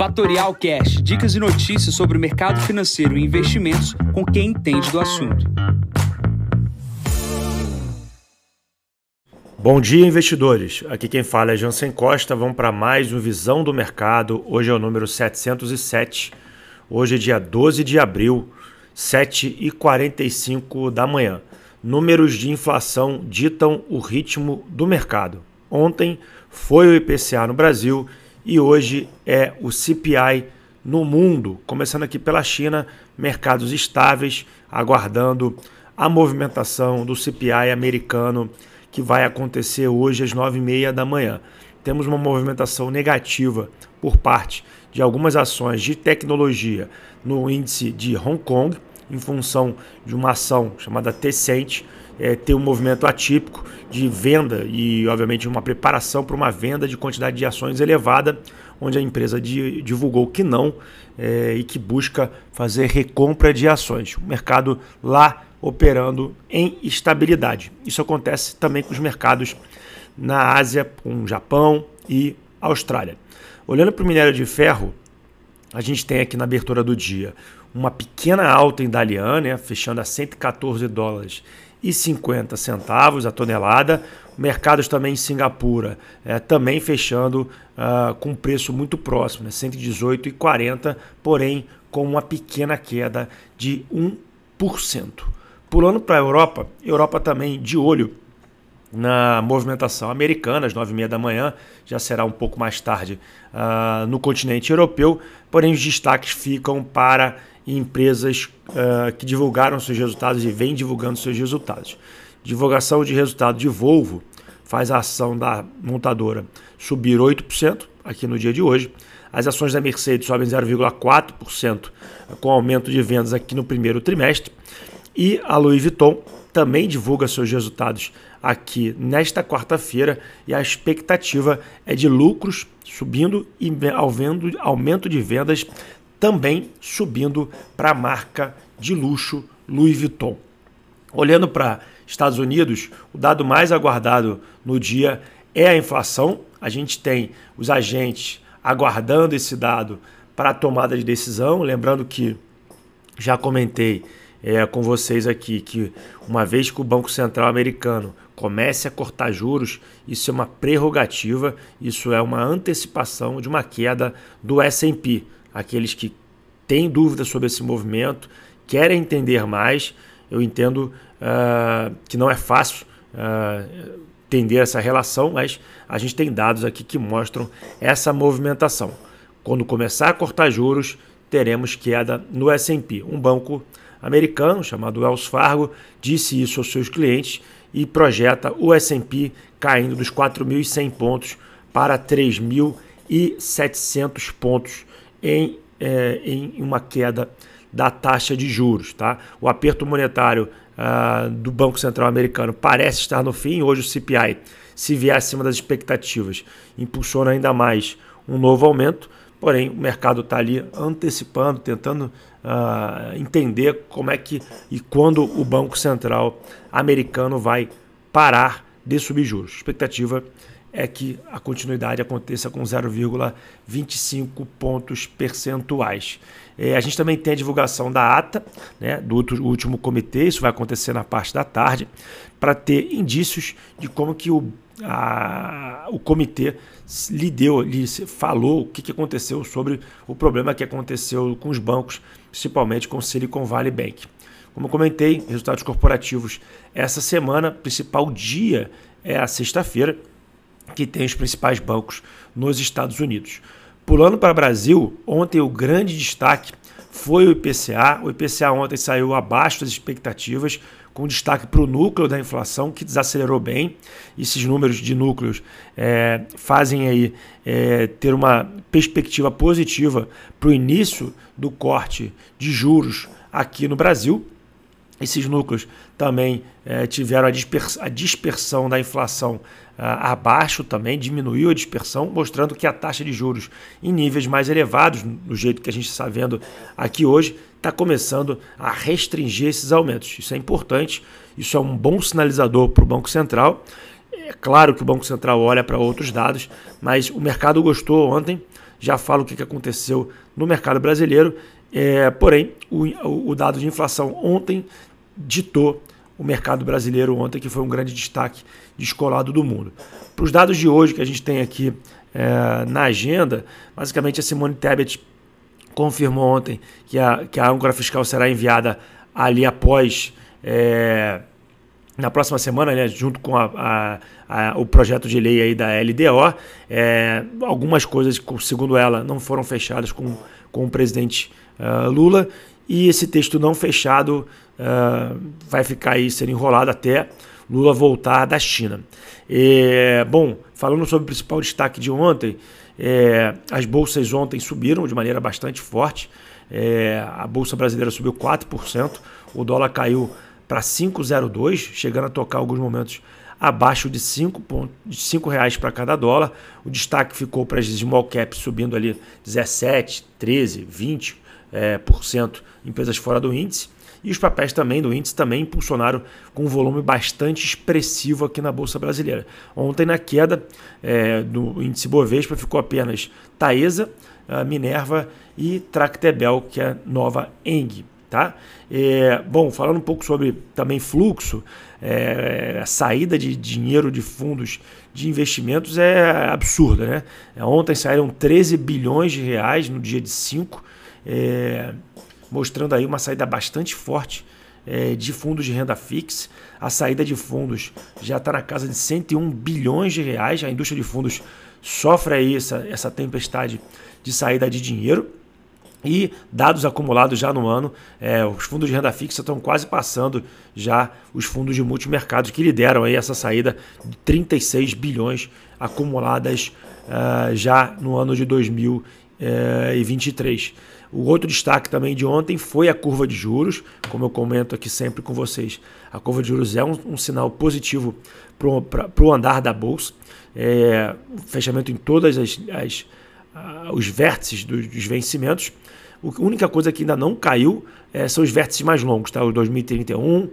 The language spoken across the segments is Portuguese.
Fatorial Cash, dicas e notícias sobre o mercado financeiro e investimentos com quem entende do assunto. Bom dia, investidores. Aqui quem fala é Jansen Costa. Vamos para mais um Visão do Mercado. Hoje é o número 707. Hoje é dia 12 de abril, 7h45 da manhã. Números de inflação ditam o ritmo do mercado. Ontem foi o IPCA no Brasil e hoje é o CPI no mundo. Começando aqui pela China, mercados estáveis, aguardando a movimentação do CPI americano que vai acontecer hoje às 9h30 da manhã. Temos uma movimentação negativa por parte de algumas ações de tecnologia no índice de Hong Kong, em função de uma ação chamada Tecente, é, ter um movimento atípico de venda e, obviamente, uma preparação para uma venda de quantidade de ações elevada, onde a empresa divulgou que não é, e que busca fazer recompra de ações. O mercado lá operando em estabilidade. Isso acontece também com os mercados na Ásia, com Japão e Austrália. Olhando para o minério de ferro, a gente tem aqui na abertura do dia uma pequena alta em Dalian, né, fechando a 114 dólares e 50 centavos a tonelada. Mercados também em Singapura, é, também fechando uh, com preço muito próximo, né, 118,40, porém com uma pequena queda de 1%. Pulando para a Europa, Europa também de olho na movimentação americana, às 9h30 da manhã, já será um pouco mais tarde uh, no continente europeu, porém os destaques ficam para empresas uh, que divulgaram seus resultados e vêm divulgando seus resultados. Divulgação de resultado de Volvo faz a ação da montadora subir 8% aqui no dia de hoje. As ações da Mercedes sobem 0,4% com aumento de vendas aqui no primeiro trimestre. E a Louis Vuitton também divulga seus resultados aqui nesta quarta-feira e a expectativa é de lucros subindo e aumento de vendas também subindo para a marca de luxo Louis Vuitton. Olhando para Estados Unidos, o dado mais aguardado no dia é a inflação. A gente tem os agentes aguardando esse dado para a tomada de decisão. Lembrando que já comentei é, com vocês aqui que uma vez que o Banco Central americano comece a cortar juros, isso é uma prerrogativa, isso é uma antecipação de uma queda do S&P aqueles que têm dúvidas sobre esse movimento, querem entender mais. Eu entendo uh, que não é fácil uh, entender essa relação, mas a gente tem dados aqui que mostram essa movimentação. Quando começar a cortar juros, teremos queda no S&P. Um banco americano chamado Wells Fargo disse isso aos seus clientes e projeta o S&P caindo dos 4.100 pontos para 3.700 pontos em, é, em uma queda da taxa de juros. Tá? O aperto monetário ah, do Banco Central americano parece estar no fim. Hoje o CPI, se vier acima das expectativas, impulsiona ainda mais um novo aumento. Porém, o mercado está ali antecipando, tentando uh, entender como é que e quando o Banco Central americano vai parar de subir juros. A expectativa é que a continuidade aconteça com 0,25 pontos percentuais. É, a gente também tem a divulgação da ata né, do último comitê, isso vai acontecer na parte da tarde, para ter indícios de como que o, a, o comitê lhe deu, lhe falou o que, que aconteceu sobre o problema que aconteceu com os bancos, principalmente com o Silicon Valley Bank. Como eu comentei, resultados corporativos essa semana, principal dia é a sexta-feira, que tem os principais bancos nos Estados Unidos. Pulando para o Brasil, ontem o grande destaque foi o IPCA. O IPCA ontem saiu abaixo das expectativas, com destaque para o núcleo da inflação, que desacelerou bem. Esses números de núcleos é, fazem aí é, ter uma perspectiva positiva para o início do corte de juros aqui no Brasil. Esses núcleos também é, tiveram a, dispers a, dispersão da inflação ah, abaixo também, diminuiu a dispersão, mostrando que a taxa de juros em níveis mais elevados, do jeito que a gente está vendo aqui hoje, está começando a restringir esses aumentos. Isso é importante, isso é um bom sinalizador para o Banco Central. É claro que o Banco Central olha para outros dados, mas o mercado gostou ontem já falo o que aconteceu no mercado brasileiro. É, porém, o, o dado de inflação ontem ditou o mercado brasileiro ontem, que foi um grande destaque descolado do mundo. Para os dados de hoje que a gente tem aqui é, na agenda, basicamente a Simone Tebet confirmou ontem que a, que a âncora fiscal será enviada ali após. É, na próxima semana, né, junto com a, a, a, o projeto de lei aí da LDO, é, algumas coisas, segundo ela, não foram fechadas com, com o presidente uh, Lula e esse texto não fechado uh, vai ficar aí sendo enrolado até Lula voltar da China. É, bom, falando sobre o principal destaque de ontem, é, as bolsas ontem subiram de maneira bastante forte. É, a bolsa brasileira subiu 4%, o dólar caiu para 5,02, chegando a tocar alguns momentos abaixo de 5, de 5 reais para cada dólar. O destaque ficou para as small caps subindo ali 17, 13, 20 é, por cento empresas fora do índice. E os papéis também do índice também impulsionaram com um volume bastante expressivo aqui na Bolsa Brasileira. Ontem, na queda é, do índice Bovespa, ficou apenas Taesa, Minerva e Tractebel, que é nova Eng. Tá? É, bom, falando um pouco sobre também fluxo, é, a saída de dinheiro de fundos de investimentos é absurda. Né? É, ontem saíram 13 bilhões de reais no dia de 5 é, mostrando aí uma saída bastante forte é, de fundos de renda fixa. A saída de fundos já está na casa de 101 bilhões de reais. A indústria de fundos sofre aí essa, essa tempestade de saída de dinheiro. E dados acumulados já no ano, é, os fundos de renda fixa estão quase passando já os fundos de multimercado que lideram aí essa saída de 36 bilhões acumuladas uh, já no ano de 2023. O outro destaque também de ontem foi a curva de juros, como eu comento aqui sempre com vocês. A curva de juros é um, um sinal positivo para o andar da bolsa. É, fechamento em todas as, as os vértices dos, dos vencimentos. A única coisa que ainda não caiu é, são os vértices mais longos, tá? O 2031,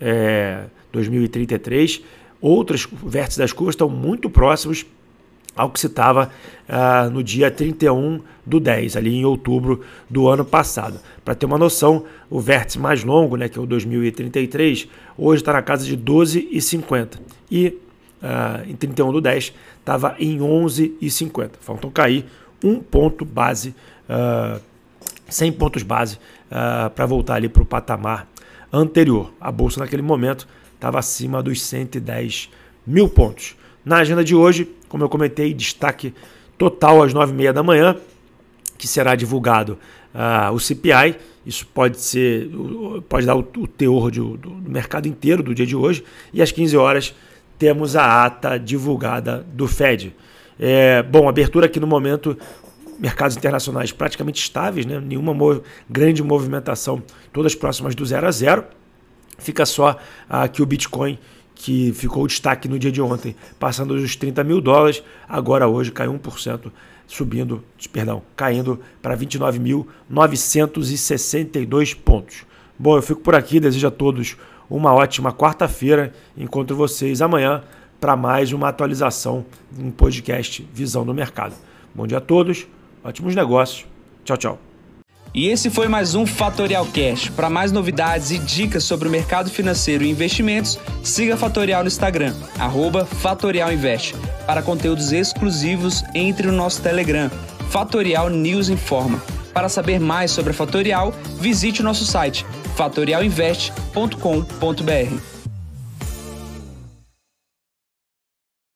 é, 2033. Outros vértices das curvas estão muito próximos ao que se estava uh, no dia 31 do 10, ali em outubro do ano passado. Para ter uma noção, o vértice mais longo, né, que é o 2033, hoje está na casa de 12,50. E uh, em 31 do 10 estava em 11,50. Faltou cair um ponto base, uh, ah, 100 pontos base uh, para voltar ali para o patamar anterior. A bolsa naquele momento estava acima dos 110 mil pontos. Na agenda de hoje, como eu comentei, destaque total às 9h30 da manhã, que será divulgado uh, o CPI. Isso pode ser, pode dar o, o teor de, do, do, mercado inteiro do dia de hoje. E às 15 horas temos a ata divulgada do Fed. É, bom, abertura aqui no momento, mercados internacionais praticamente estáveis, né? nenhuma mov grande movimentação, todas próximas do zero a zero. Fica só aqui o Bitcoin que ficou destaque no dia de ontem, passando dos 30 mil dólares, agora hoje caiu 1%, subindo, perdão, caindo para 29.962 pontos. Bom, eu fico por aqui, desejo a todos uma ótima quarta-feira. Encontro vocês amanhã para mais uma atualização, um podcast Visão do Mercado. Bom dia a todos, ótimos negócios. Tchau, tchau. E esse foi mais um Fatorial Cash. Para mais novidades e dicas sobre o mercado financeiro e investimentos, siga Fatorial no Instagram, @fatorialinvest. Para conteúdos exclusivos, entre no nosso Telegram, Fatorial News Informa. Para saber mais sobre a Fatorial, visite o nosso site fatorialinvest.com.br.